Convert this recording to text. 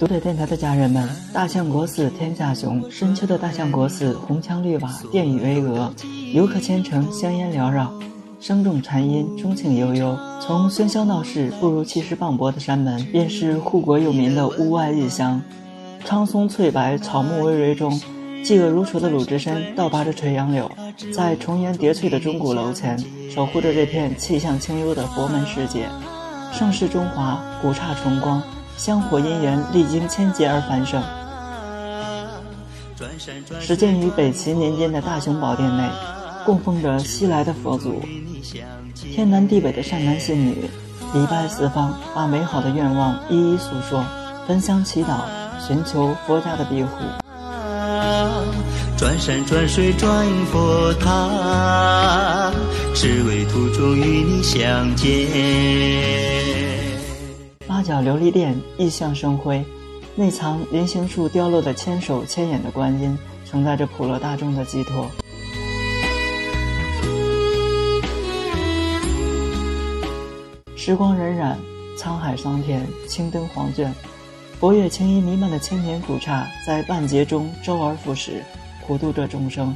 独腿电台的家人们，大象国寺天下雄，深秋的大象国寺红墙绿瓦，殿宇巍峨，游客千城，香烟缭绕，声重禅音，钟情悠悠。从喧嚣闹市步入气势磅礴的山门，便是护国佑民的屋外异乡。苍松翠柏，草木葳蕤中，嫉恶如仇的鲁智深倒拔着垂杨柳，在重檐叠翠的钟鼓楼前，守护着这片气象清幽的佛门世界。盛世中华，古刹重光。香火姻缘历经千劫而繁盛。始建于北齐年间的大雄宝殿内，供奉着西来的佛祖。天南地北的善男信女，礼拜四方，把美好的愿望一一诉说，焚香祈祷，寻求佛家的庇护。转山转水转佛塔，只为途中与你相见。八角琉璃殿意象生辉，内藏人形树雕落的千手千眼的观音，承载着普罗大众的寄托。时光荏苒，沧海桑田，青灯黄卷，佛乐青衣弥漫的千年古刹，在万劫中周而复始，普度着众生。